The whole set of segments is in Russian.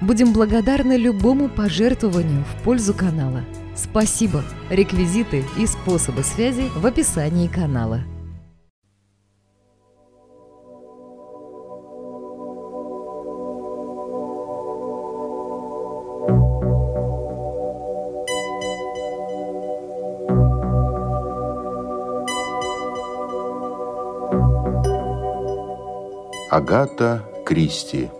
Будем благодарны любому пожертвованию в пользу канала. Спасибо! Реквизиты и способы связи в описании канала. Агата Кристи.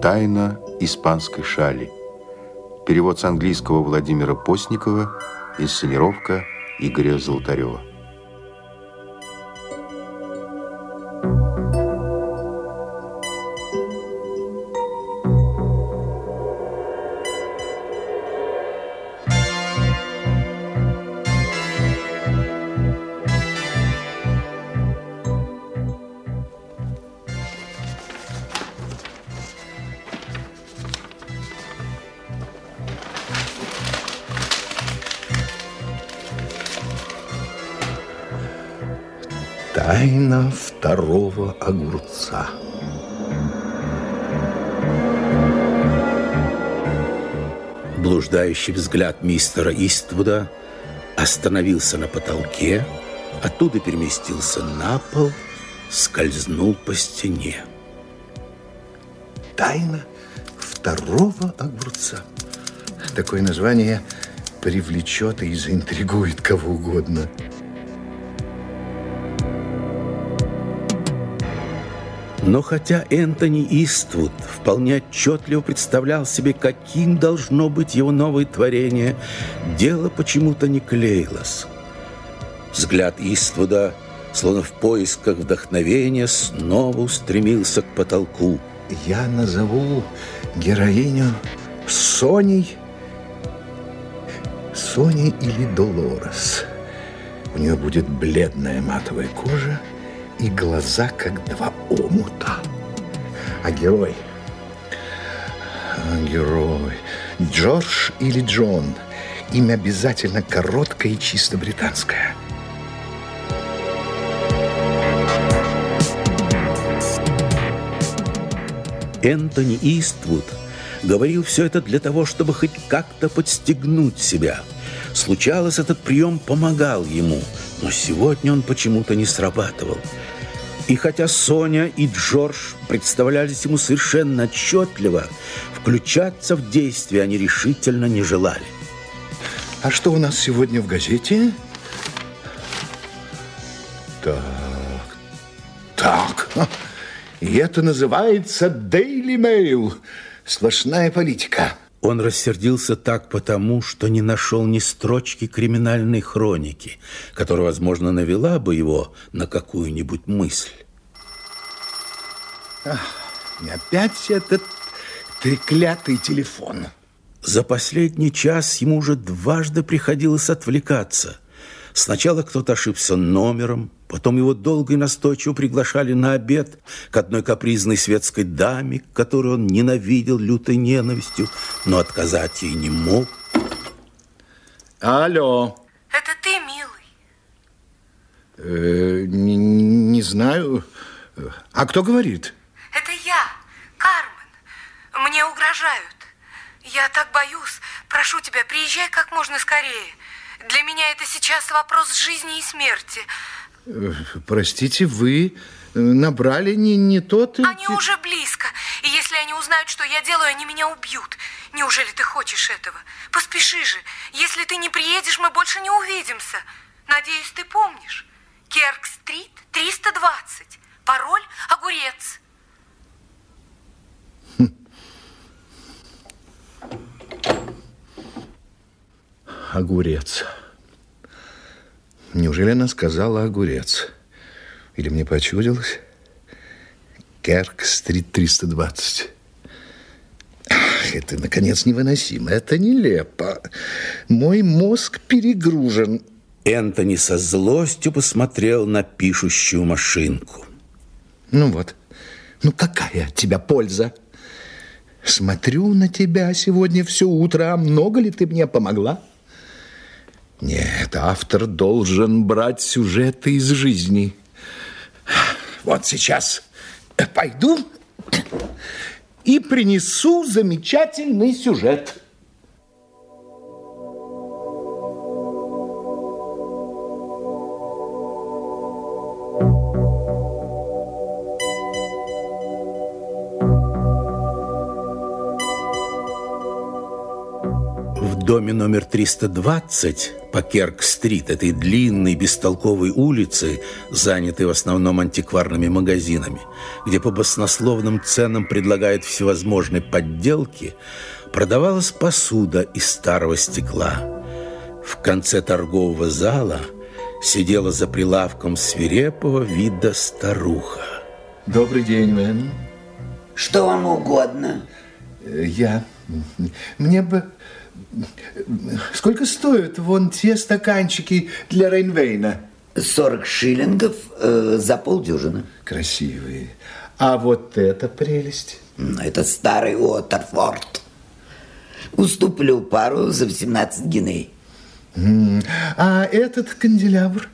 Тайна испанской шали. Перевод с английского Владимира Постникова, инсценировка Игоря Золотарева. Блуждающий взгляд мистера Иствуда остановился на потолке, оттуда переместился на пол, скользнул по стене. Тайна второго огурца. Такое название привлечет и заинтригует кого угодно. Но хотя Энтони Иствуд вполне отчетливо представлял себе, каким должно быть его новое творение, дело почему-то не клеилось. Взгляд Иствуда, словно в поисках вдохновения, снова устремился к потолку. Я назову героиню Соней, Соней или Долорес. У нее будет бледная матовая кожа, и глаза, как два омута. А герой? А герой. Джордж или Джон? Имя обязательно короткое и чисто британское. Энтони Иствуд говорил все это для того, чтобы хоть как-то подстегнуть себя. Случалось, этот прием помогал ему, но сегодня он почему-то не срабатывал. И хотя Соня и Джордж представлялись ему совершенно отчетливо, включаться в действие они решительно не желали. А что у нас сегодня в газете? Так, так. И это называется Daily Mail. Сплошная политика. Он рассердился так потому, что не нашел ни строчки криминальной хроники, которая, возможно, навела бы его на какую-нибудь мысль. Ах, и опять этот треклятый телефон. За последний час ему уже дважды приходилось отвлекаться. Сначала кто-то ошибся номером, потом его долго и настойчиво приглашали на обед к одной капризной светской даме, которую он ненавидел лютой ненавистью, но отказать ей не мог. Алло. Это ты, милый? Э, не, не знаю. А кто говорит? Это я, Кармен. Мне угрожают. Я так боюсь. Прошу тебя, приезжай как можно скорее. Для меня это сейчас вопрос жизни и смерти. Э, простите, вы набрали не, не тот... Они уже близко. И если они узнают, что я делаю, они меня убьют. Неужели ты хочешь этого? Поспеши же. Если ты не приедешь, мы больше не увидимся. Надеюсь, ты помнишь. Керк-стрит, 320. Пароль – огурец. огурец. Неужели она сказала огурец? Или мне почудилось? Керк-стрит 320. это, наконец, невыносимо. Это нелепо. Мой мозг перегружен. Энтони со злостью посмотрел на пишущую машинку. Ну вот. Ну какая от тебя польза? Смотрю на тебя сегодня все утро. А много ли ты мне помогла? Нет, автор должен брать сюжеты из жизни. Вот сейчас пойду и принесу замечательный сюжет. Доме номер 320 по Керк-стрит, этой длинной бестолковой улицы, занятой в основном антикварными магазинами, где по баснословным ценам предлагают всевозможные подделки, продавалась посуда из старого стекла. В конце торгового зала сидела за прилавком свирепого вида старуха. Добрый день, мэм. Что вам угодно? Э, Я... Мне бы... Сколько стоят вон те стаканчики для Рейнвейна? 40 шиллингов э, за полдюжины. Красивые. А вот эта прелесть. Это старый Уотерфорд. Уступлю пару за 18 гиней. А этот канделябр?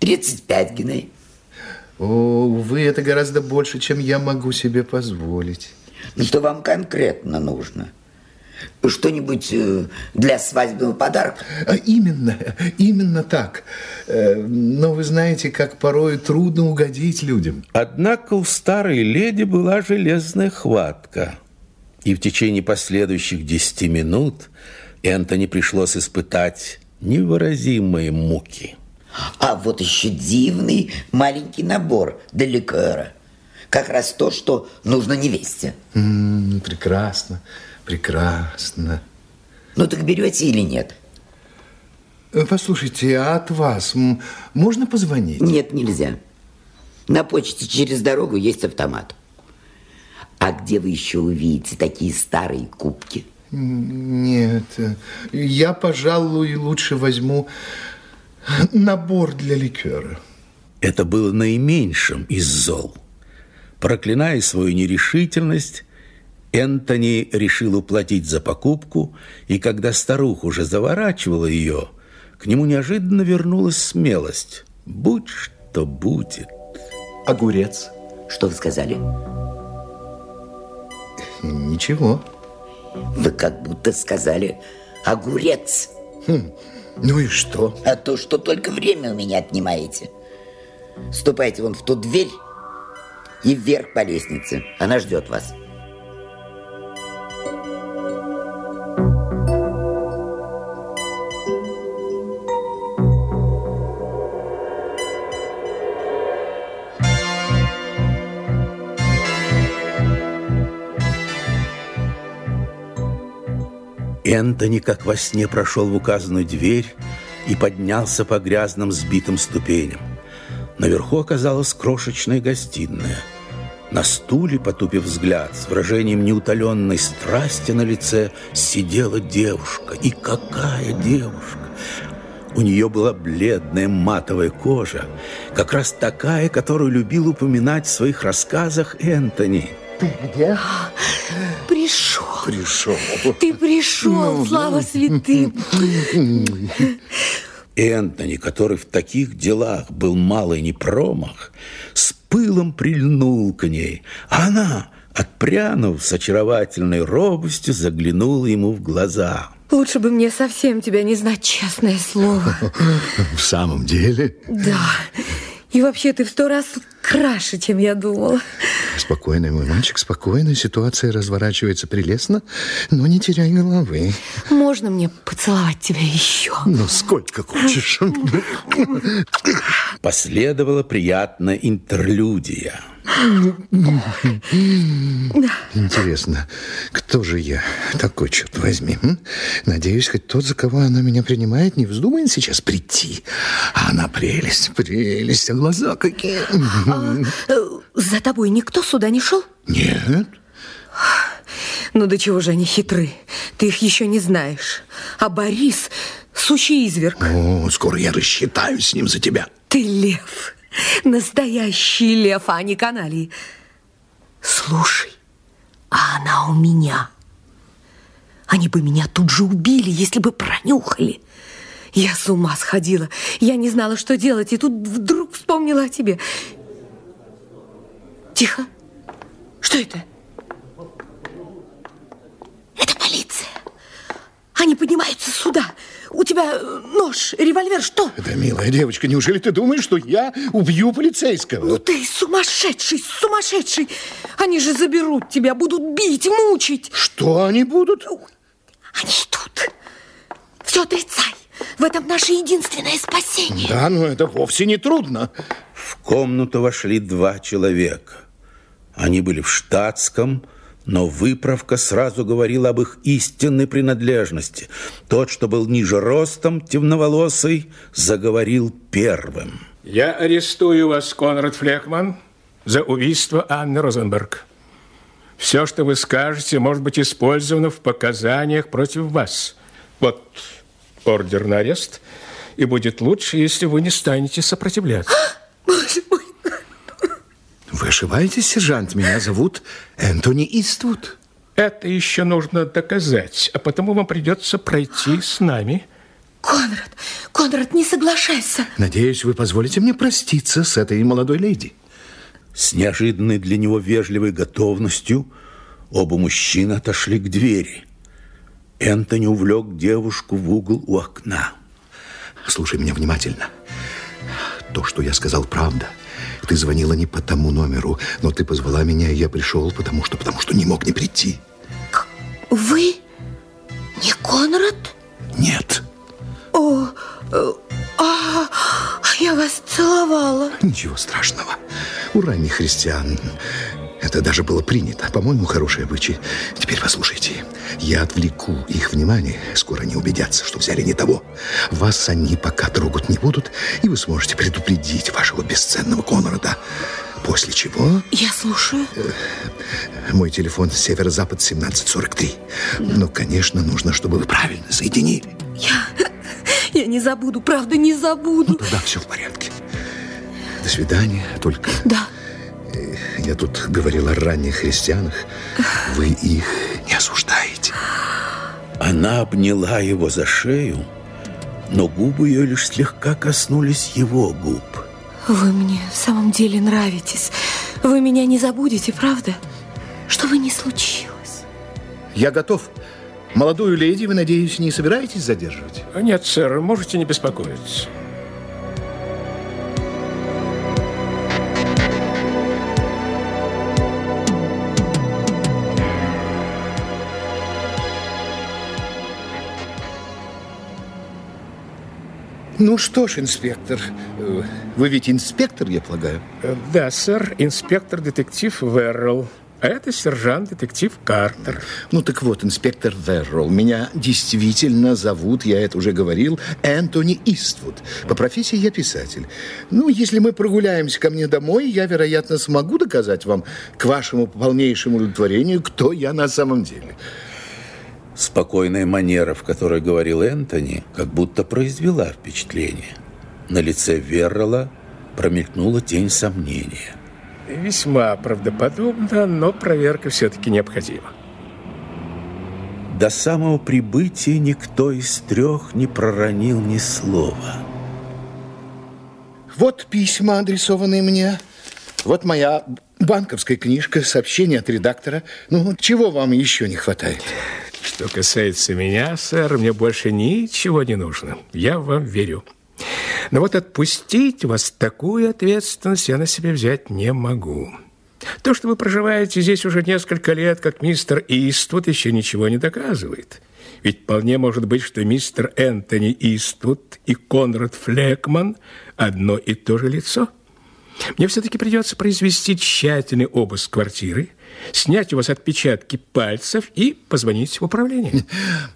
35 гиней. О, увы, это гораздо больше, чем я могу себе позволить. Ну, Что вам конкретно нужно? Что-нибудь э, для свадебного подарка? А, Именно, именно так. Э, Но вы знаете, как порой трудно угодить людям. Однако у старой леди была железная хватка. И в течение последующих десяти минут Энтони пришлось испытать невыразимые муки. А вот еще дивный маленький набор для ликера. Как раз то, что нужно невесте. М, Прекрасно, прекрасно. Ну так берете или нет? Э, Послушайте, а от вас можно позвонить? Нет, нельзя. На почте через дорогу есть автомат. А где вы еще увидите такие старые кубки? Нет, я, пожалуй, лучше возьму набор для ликера. Это было наименьшим из зол. Проклиная свою нерешительность, Энтони решил уплатить за покупку, и когда старуха уже заворачивала ее, к нему неожиданно вернулась смелость. Будь что будет. Огурец? Что вы сказали? Ничего. Вы как будто сказали огурец. Ну и что? А то, что только время у меня отнимаете. Ступайте вон в ту дверь и вверх по лестнице. Она ждет вас. Энтони, как во сне, прошел в указанную дверь и поднялся по грязным сбитым ступеням. Наверху оказалась крошечная гостиная. На стуле, потупив взгляд, с выражением неутоленной страсти на лице, сидела девушка. И какая девушка! У нее была бледная матовая кожа, как раз такая, которую любил упоминать в своих рассказах Энтони. Ты где? Пришел. Пришел. Ты пришел, слава святым. Энтони, который в таких делах был малый не промах, с пылом прильнул к ней. А она, отпрянув с очаровательной робостью, заглянула ему в глаза. Лучше бы мне совсем тебя не знать, честное слово. В самом деле? Да. И вообще ты в сто раз краше, чем я думала. Спокойно, мой мальчик, спокойно. Ситуация разворачивается прелестно, но не теряй головы. Можно мне поцеловать тебя еще? Ну, сколько хочешь. Последовала приятная интерлюдия. Интересно, кто же я такой, черт возьми? Надеюсь, хоть тот, за кого она меня принимает, не вздумает сейчас прийти. А она прелесть, прелесть, а глаза какие. А, э, за тобой никто сюда не шел? Нет. Ну до чего же они хитры? Ты их еще не знаешь. А Борис – сущий изверг. Ну, скоро я рассчитаюсь с ним за тебя. Ты лев. Настоящий лев, а не каналий. Слушай, а она у меня. Они бы меня тут же убили, если бы пронюхали. Я с ума сходила. Я не знала, что делать, и тут вдруг вспомнила о тебе. Тихо. Что это? Это полиция. Они поднимаются сюда. У тебя э, нож, револьвер, что? Да, милая девочка, неужели ты думаешь, что я убью полицейского? Ну ты сумасшедший, сумасшедший. Они же заберут тебя, будут бить, мучить. Что они будут? Они идут. Все отрицай. В этом наше единственное спасение. Да, но это вовсе не трудно. В комнату вошли два человека. Они были в штатском, но выправка сразу говорила об их истинной принадлежности. Тот, что был ниже ростом, темноволосый, заговорил первым. Я арестую вас, Конрад Флекман, за убийство Анны Розенберг. Все, что вы скажете, может быть использовано в показаниях против вас. Вот ордер на арест, и будет лучше, если вы не станете сопротивляться. Боже мой. Вы ошибаетесь, сержант. Меня зовут Энтони Иствуд. Это еще нужно доказать, а потому вам придется пройти с нами. Конрад, Конрад, не соглашайся. Надеюсь, вы позволите мне проститься с этой молодой леди. С неожиданной для него вежливой готовностью оба мужчины отошли к двери. Энтони увлек девушку в угол у окна. Слушай меня внимательно. То, что я сказал, правда. Ты звонила не по тому номеру, но ты позвала меня, и я пришел, потому что, потому что не мог не прийти. Вы не Конрад? Нет. О, э, а, я вас целовала. Ничего страшного. У ранних христиан это даже было принято. По-моему, хороший обычай. Теперь послушайте. Я отвлеку их внимание. Скоро они убедятся, что взяли не того. Вас они пока трогать не будут, и вы сможете предупредить вашего бесценного Конрада. После чего... Я слушаю. Мой телефон северо-запад 1743. Но, конечно, нужно, чтобы вы правильно соединили. Я, я не забуду, правда, не забуду. Ну, тогда все в порядке. До свидания. Только... Да. Я тут говорил о ранних христианах. Вы их не осуждаете. Она обняла его за шею, но губы ее лишь слегка коснулись его губ. Вы мне в самом деле нравитесь. Вы меня не забудете, правда? Что бы ни случилось. Я готов. Молодую леди, вы, надеюсь, не собираетесь задерживать? Нет, сэр, можете не беспокоиться. Ну что ж, инспектор, э, вы ведь инспектор, я полагаю? Э, Да, сэр, инспектор-детектив Веррелл. А это сержант-детектив Картер. Ну так вот, инспектор Верролл, меня действительно зовут, я это уже говорил, Энтони Иствуд. По профессии я писатель. Ну, если мы прогуляемся ко мне домой, я, вероятно, смогу доказать вам к вашему полнейшему удовлетворению, кто я на самом деле. Спокойная манера, в которой говорил Энтони, как будто произвела впечатление. На лице Веррелла промелькнула тень сомнения. Весьма правдоподобно, но проверка все-таки необходима. До самого прибытия никто из трех не проронил ни слова. Вот письма, адресованные мне. Вот моя банковская книжка, сообщение от редактора. Ну, чего вам еще не хватает? Что касается меня, сэр, мне больше ничего не нужно. Я вам верю. Но вот отпустить вас такую ответственность я на себя взять не могу. То, что вы проживаете здесь уже несколько лет, как мистер Иствуд, еще ничего не доказывает. Ведь вполне может быть, что мистер Энтони Иствуд и Конрад Флекман одно и то же лицо. Мне все-таки придется произвести тщательный обыск квартиры снять у вас отпечатки пальцев и позвонить в управление.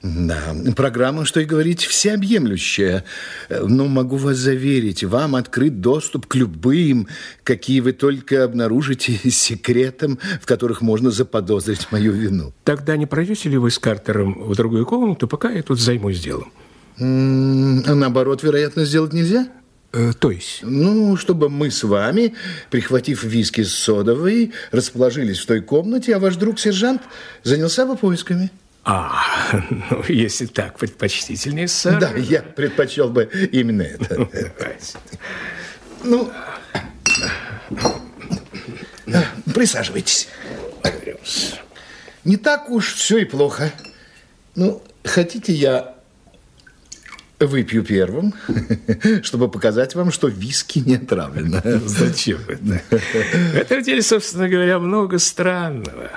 Да, программа, что и говорить, всеобъемлющая. Но могу вас заверить, вам открыт доступ к любым, какие вы только обнаружите секретам, в которых можно заподозрить мою вину. Тогда не пройдете ли вы с Картером в другую комнату, пока я тут займусь делом? Наоборот, вероятно, сделать нельзя? Э, то есть? Ну, чтобы мы с вами, прихватив виски с содовой, расположились в той комнате, а ваш друг-сержант занялся бы поисками. А, ну, если так, предпочтительнее, сэр. Да, я предпочел бы именно это. Ну, присаживайтесь. Не так уж все и плохо. Ну, хотите, я Выпью первым, чтобы показать вам, что виски не отравлено. Зачем это? В этом деле, собственно говоря, много странного.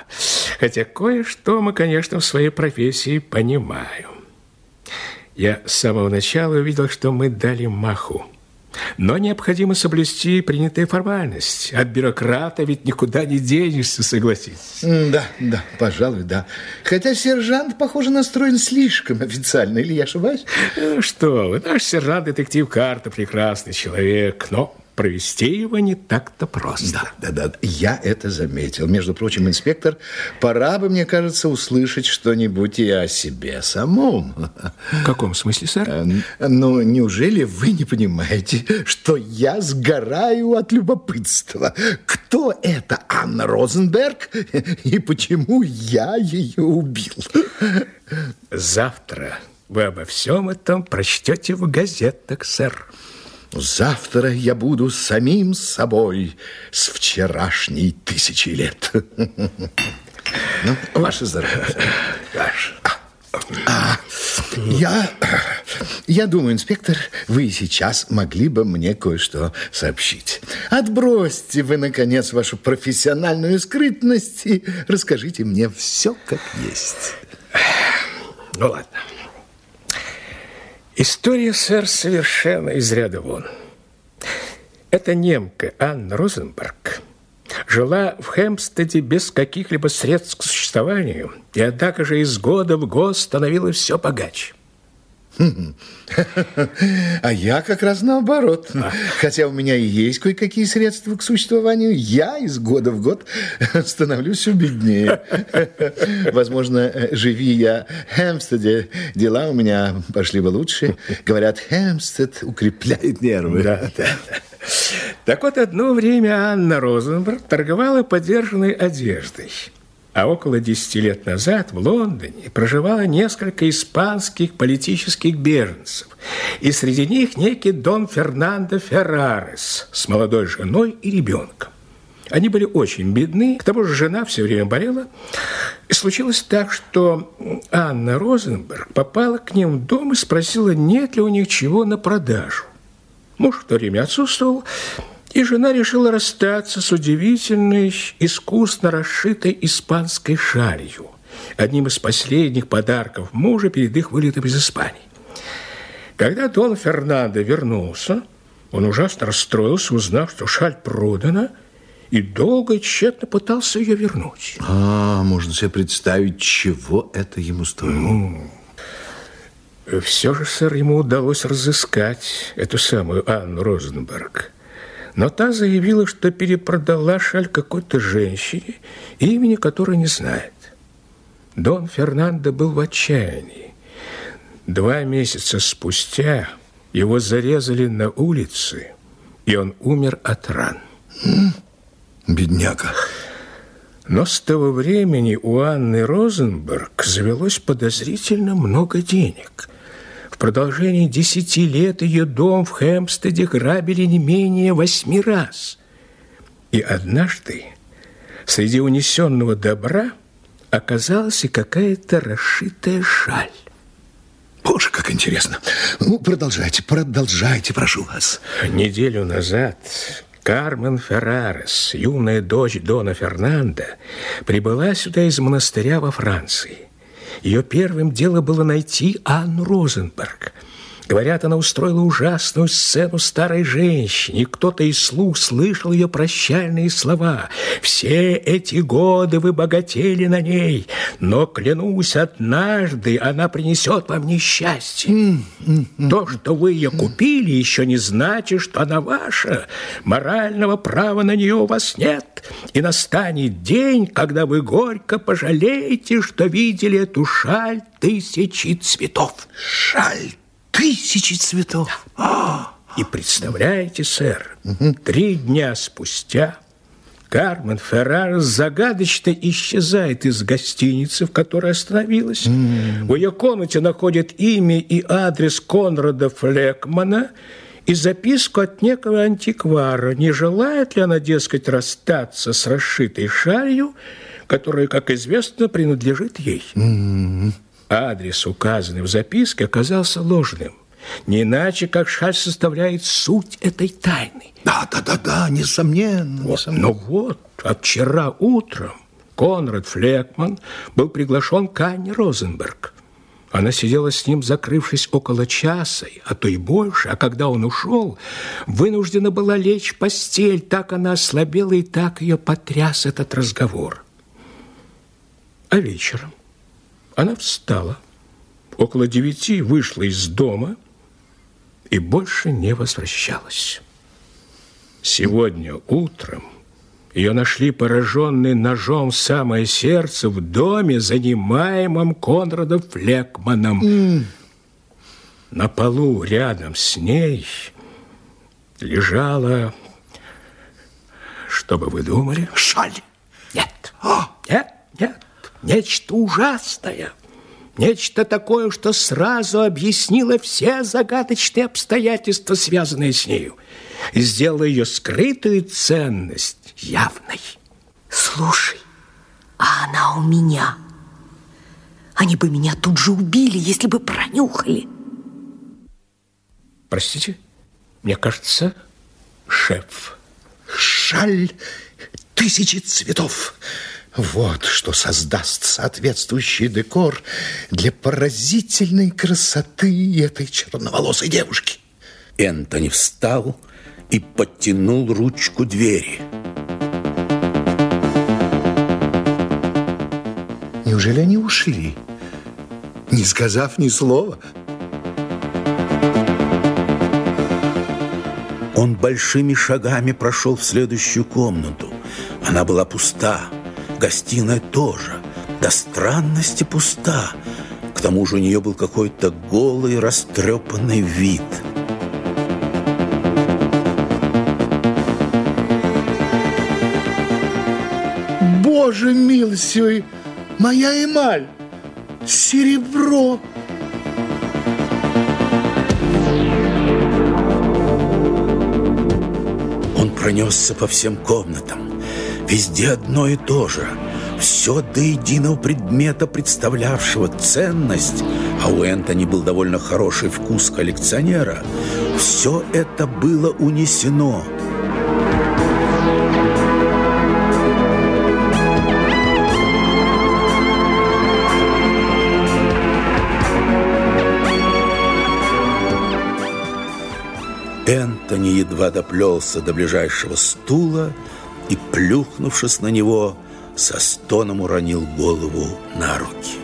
Хотя кое-что мы, конечно, в своей профессии понимаем. Я с самого начала увидел, что мы дали маху. Но необходимо соблюсти принятые формальности. От бюрократа ведь никуда не денешься, согласитесь. Да, да, пожалуй, да. Хотя сержант, похоже, настроен слишком официально, или я ошибаюсь? Э, что вы, наш сержант-детектив Карта прекрасный человек, но провести его не так-то просто. Да, да, да, я это заметил. Между прочим, инспектор, пора бы, мне кажется, услышать что-нибудь и о себе самом. В каком смысле, сэр? Э, ну, неужели вы не понимаете, что я сгораю от любопытства? Кто это Анна Розенберг и почему я ее убил? Завтра вы обо всем этом прочтете в газетах, сэр. Завтра я буду самим собой с вчерашней тысячи лет. Ну, ваше здоровье. Ваше. А, я, я думаю, инспектор, вы сейчас могли бы мне кое-что сообщить. Отбросьте вы, наконец, вашу профессиональную скрытность и расскажите мне все как есть. Ну, ладно. История, сэр, совершенно из ряда вон. Эта немка Анна Розенберг жила в Хемстеде без каких-либо средств к существованию, и однако же из года в год становилась все богаче. А я как раз наоборот. Хотя у меня и есть кое-какие средства к существованию, я из года в год становлюсь все беднее. Возможно, живи я в Хемстеде, дела у меня пошли бы лучше. Говорят, Хемстед укрепляет нервы. Да, да, да. Так вот, одно время Анна Розенберг торговала подержанной одеждой. А около 10 лет назад в Лондоне проживало несколько испанских политических беженцев. И среди них некий Дон Фернандо Феррарес с молодой женой и ребенком. Они были очень бедны, к тому же жена все время болела. И случилось так, что Анна Розенберг попала к ним в дом и спросила, нет ли у них чего на продажу. Муж в то время отсутствовал, и жена решила расстаться с удивительной, искусно расшитой испанской шалью, одним из последних подарков мужа перед их вылетом из Испании. Когда Дон Фернандо вернулся, он ужасно расстроился, узнав, что шаль продана, и долго и тщетно пытался ее вернуть. А, можно себе представить, чего это ему стоило. Ну, все же, сэр, ему удалось разыскать эту самую Анну Розенберг – но та заявила, что перепродала шаль какой-то женщине, имени которой не знает. Дон Фернандо был в отчаянии. Два месяца спустя его зарезали на улице, и он умер от ран. Бедняга. Но с того времени у Анны Розенберг завелось подозрительно много денег продолжении десяти лет ее дом в Хэмпстеде грабили не менее восьми раз. И однажды среди унесенного добра оказалась и какая-то расшитая шаль. Боже, как интересно. Ну, продолжайте, продолжайте, прошу вас. Неделю назад Кармен Феррарес, юная дочь Дона Фернанда, прибыла сюда из монастыря во Франции. Ее первым делом было найти Анну Розенберг. Говорят, она устроила ужасную сцену старой женщине, кто-то из слуг слышал ее прощальные слова. «Все эти годы вы богатели на ней, но, клянусь, однажды она принесет вам несчастье. То, что вы ее купили, еще не значит, что она ваша. Морального права на нее у вас нет, и настанет день, когда вы горько пожалеете, что видели эту шаль тысячи цветов». Шаль тысячи цветов. Да. И представляете, сэр, угу. три дня спустя Кармен Феррар загадочно исчезает из гостиницы, в которой остановилась. Mm. В ее комнате находят имя и адрес Конрада Флекмана и записку от некого антиквара. Не желает ли она, дескать, расстаться с расшитой шалью, которая, как известно, принадлежит ей? Mm. Адрес, указанный в записке, оказался ложным. Не иначе, как шаль составляет суть этой тайны. Да, да, да, да, несомненно. Вот, несомненно. Но вот, от вчера утром Конрад Флекман был приглашен к Анне Розенберг. Она сидела с ним, закрывшись около часа, а то и больше, а когда он ушел, вынуждена была лечь в постель, так она ослабела и так ее потряс этот разговор. А вечером она встала, около девяти вышла из дома и больше не возвращалась. Сегодня утром ее нашли пораженной ножом в самое сердце в доме, занимаемом Конрадом Флекманом. Mm. На полу рядом с ней лежала, что бы вы думали? Шаль. Нет. О! Нет, нет нечто ужасное, нечто такое, что сразу объяснило все загадочные обстоятельства, связанные с нею, и сделало ее скрытую ценность явной. Слушай, а она у меня. Они бы меня тут же убили, если бы пронюхали. Простите, мне кажется, шеф. Шаль тысячи цветов. Вот что создаст соответствующий декор для поразительной красоты этой черноволосой девушки. Энтони встал и подтянул ручку двери. Неужели они ушли, не сказав ни слова? Он большими шагами прошел в следующую комнату. Она была пуста. Гостиная тоже, до странности пуста. К тому же у нее был какой-то голый, растрепанный вид. Боже милостивый, моя эмаль, серебро. Он пронесся по всем комнатам. Везде одно и то же. Все до единого предмета, представлявшего ценность, а у Энтони был довольно хороший вкус коллекционера, все это было унесено. Энтони едва доплелся до ближайшего стула и, плюхнувшись на него, со стоном уронил голову на руки.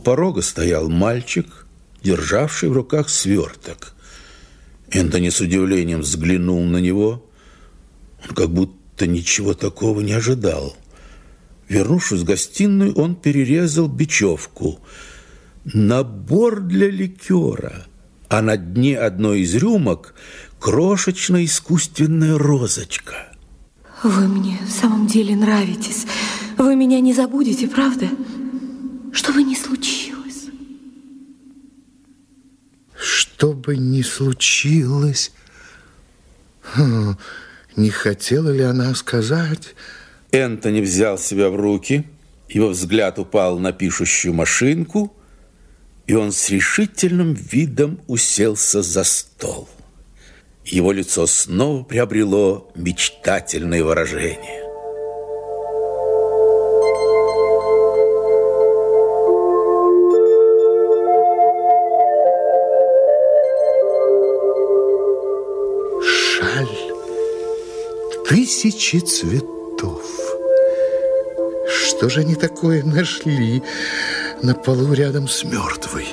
Порога стоял мальчик, державший в руках сверток. Энтони с удивлением взглянул на него. Он как будто ничего такого не ожидал. Вернувшись в гостиную, он перерезал бечевку. Набор для ликера, а на дне одной из рюмок крошечная искусственная розочка. Вы мне в самом деле нравитесь. Вы меня не забудете, правда? Что бы ни случилось. Что бы ни случилось... Хм, Не хотела ли она сказать... Энтони взял себя в руки, его взгляд упал на пишущую машинку, и он с решительным видом уселся за стол. Его лицо снова приобрело мечтательное выражение. Тысячи цветов. Что же они такое нашли на полу рядом с мертвой?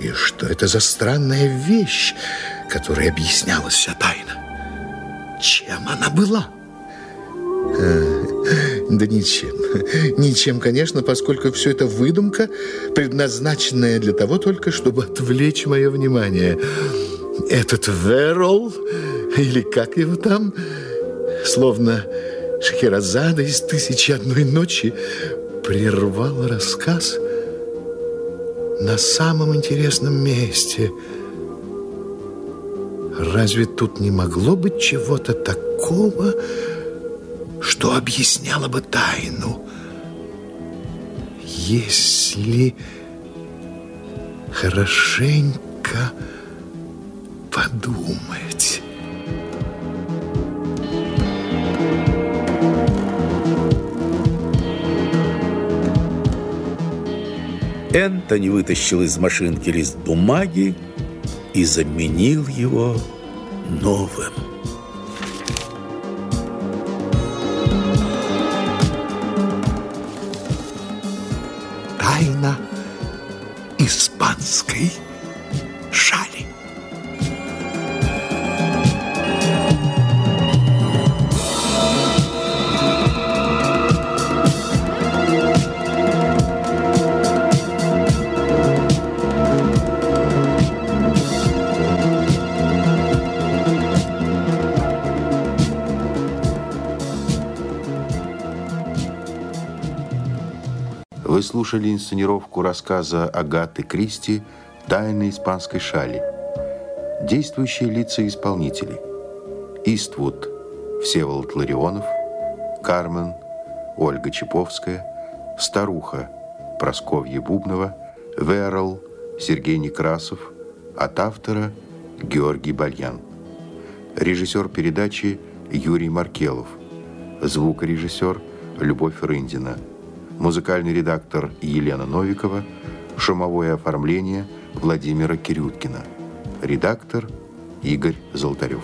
И что это за странная вещь, которой объяснялась вся тайна? Чем она была? А, да ничем. Ничем, конечно, поскольку все это выдумка, предназначенная для того только, чтобы отвлечь мое внимание. Этот Верол, или как его там, словно Шахерезада из «Тысячи одной ночи» прервал рассказ на самом интересном месте. Разве тут не могло быть чего-то такого, что объясняло бы тайну? Если хорошенько подумать... Энтони вытащил из машинки лист бумаги и заменил его новым. Вы слушали инсценировку рассказа Агаты Кристи «Тайны испанской шали». Действующие лица исполнители. Иствуд Всеволод Ларионов, Кармен Ольга Чаповская, Старуха Просковья Бубнова, Верл Сергей Некрасов, от автора Георгий Бальян. Режиссер передачи Юрий Маркелов. Звукорежиссер Любовь Рындина. Музыкальный редактор Елена Новикова. Шумовое оформление Владимира Кирюткина. Редактор Игорь Золотарев.